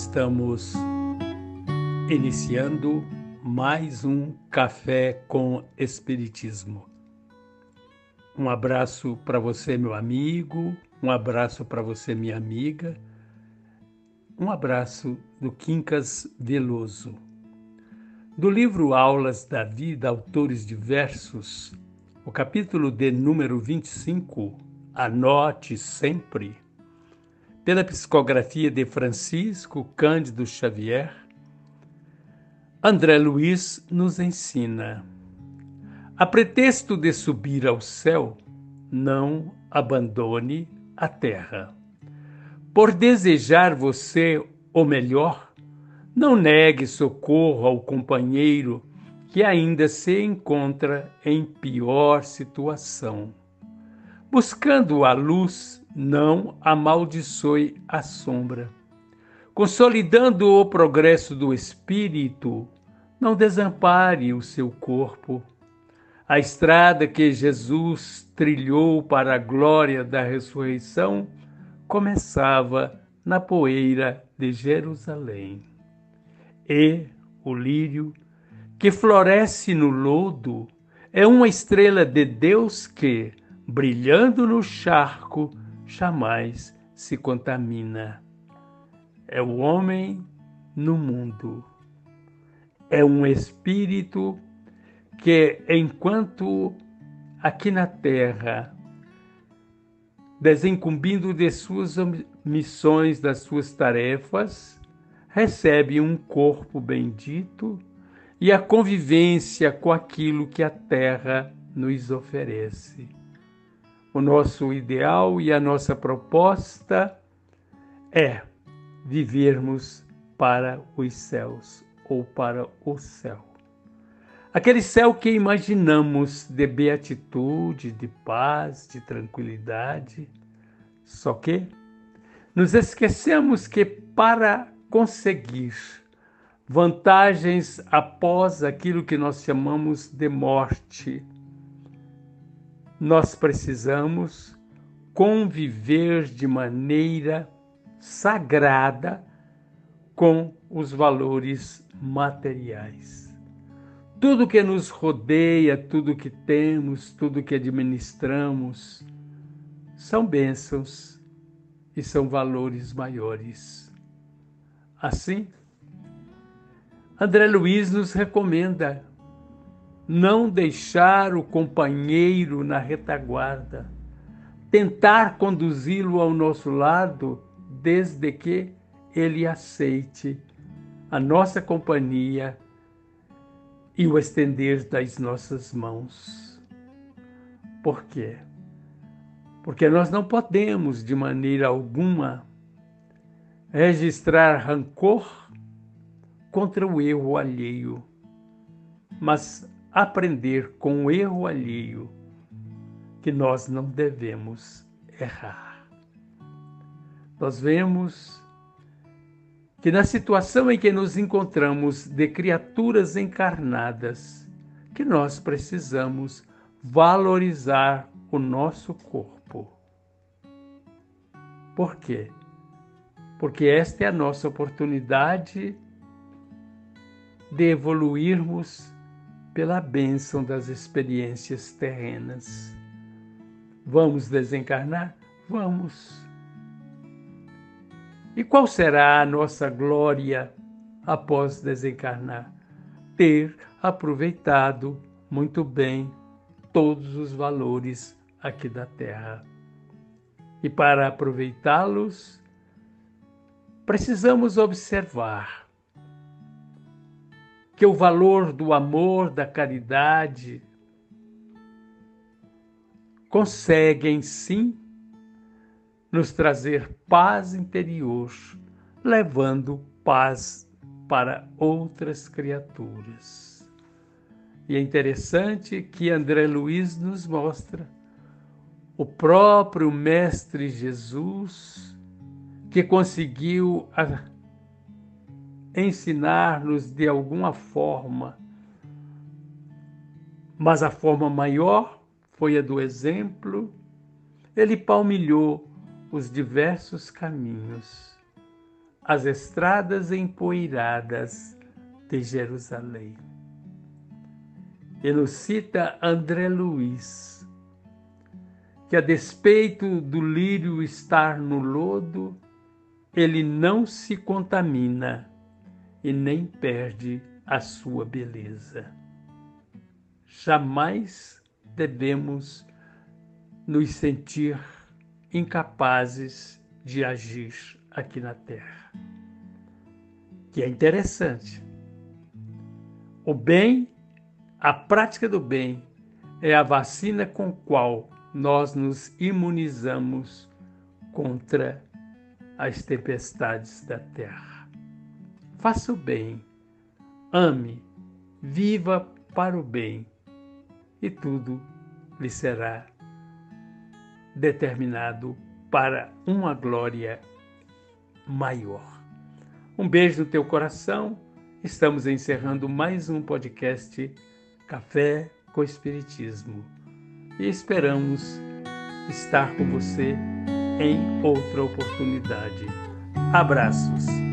Estamos iniciando mais um Café com Espiritismo. Um abraço para você, meu amigo, um abraço para você, minha amiga, um abraço do Quincas Veloso. Do livro Aulas da Vida, Autores Diversos, o capítulo de número 25, Anote Sempre pela psicografia de Francisco Cândido Xavier, André Luiz nos ensina: a pretexto de subir ao céu, não abandone a terra. Por desejar você o melhor, não negue socorro ao companheiro que ainda se encontra em pior situação. Buscando a luz, não amaldiçoe a sombra. Consolidando o progresso do espírito, não desampare o seu corpo. A estrada que Jesus trilhou para a glória da ressurreição começava na poeira de Jerusalém. E o lírio, que floresce no lodo, é uma estrela de Deus que, brilhando no charco, jamais se contamina. É o homem no mundo. É um espírito que, enquanto aqui na terra, desencumbindo de suas missões, das suas tarefas, recebe um corpo bendito e a convivência com aquilo que a terra nos oferece. O nosso ideal e a nossa proposta é vivermos para os céus ou para o céu. Aquele céu que imaginamos de beatitude, de paz, de tranquilidade. Só que nos esquecemos que para conseguir vantagens após aquilo que nós chamamos de morte, nós precisamos conviver de maneira sagrada com os valores materiais. Tudo que nos rodeia, tudo que temos, tudo que administramos, são bênçãos e são valores maiores. Assim, André Luiz nos recomenda não deixar o companheiro na retaguarda, tentar conduzi-lo ao nosso lado desde que ele aceite a nossa companhia e o estender das nossas mãos. Por quê? Porque nós não podemos, de maneira alguma, registrar rancor contra o erro alheio, mas aprender com o erro alheio que nós não devemos errar. Nós vemos que na situação em que nos encontramos de criaturas encarnadas, que nós precisamos valorizar o nosso corpo. Por quê? Porque esta é a nossa oportunidade de evoluirmos pela bênção das experiências terrenas. Vamos desencarnar? Vamos. E qual será a nossa glória após desencarnar? Ter aproveitado muito bem todos os valores aqui da Terra. E para aproveitá-los, precisamos observar que o valor do amor, da caridade, conseguem sim nos trazer paz interior, levando paz para outras criaturas. E é interessante que André Luiz nos mostra o próprio Mestre Jesus que conseguiu ensinar-nos de alguma forma, mas a forma maior foi a do exemplo. Ele palmilhou os diversos caminhos, as estradas empoeiradas de Jerusalém. E nos cita André Luiz, que a despeito do lírio estar no lodo, ele não se contamina e nem perde a sua beleza. Jamais devemos nos sentir incapazes de agir aqui na Terra. Que é interessante. O bem, a prática do bem, é a vacina com qual nós nos imunizamos contra as tempestades da terra. Faça o bem, ame, viva para o bem, e tudo lhe será determinado para uma glória maior. Um beijo no teu coração. Estamos encerrando mais um podcast Café com Espiritismo e esperamos estar com você em outra oportunidade. Abraços.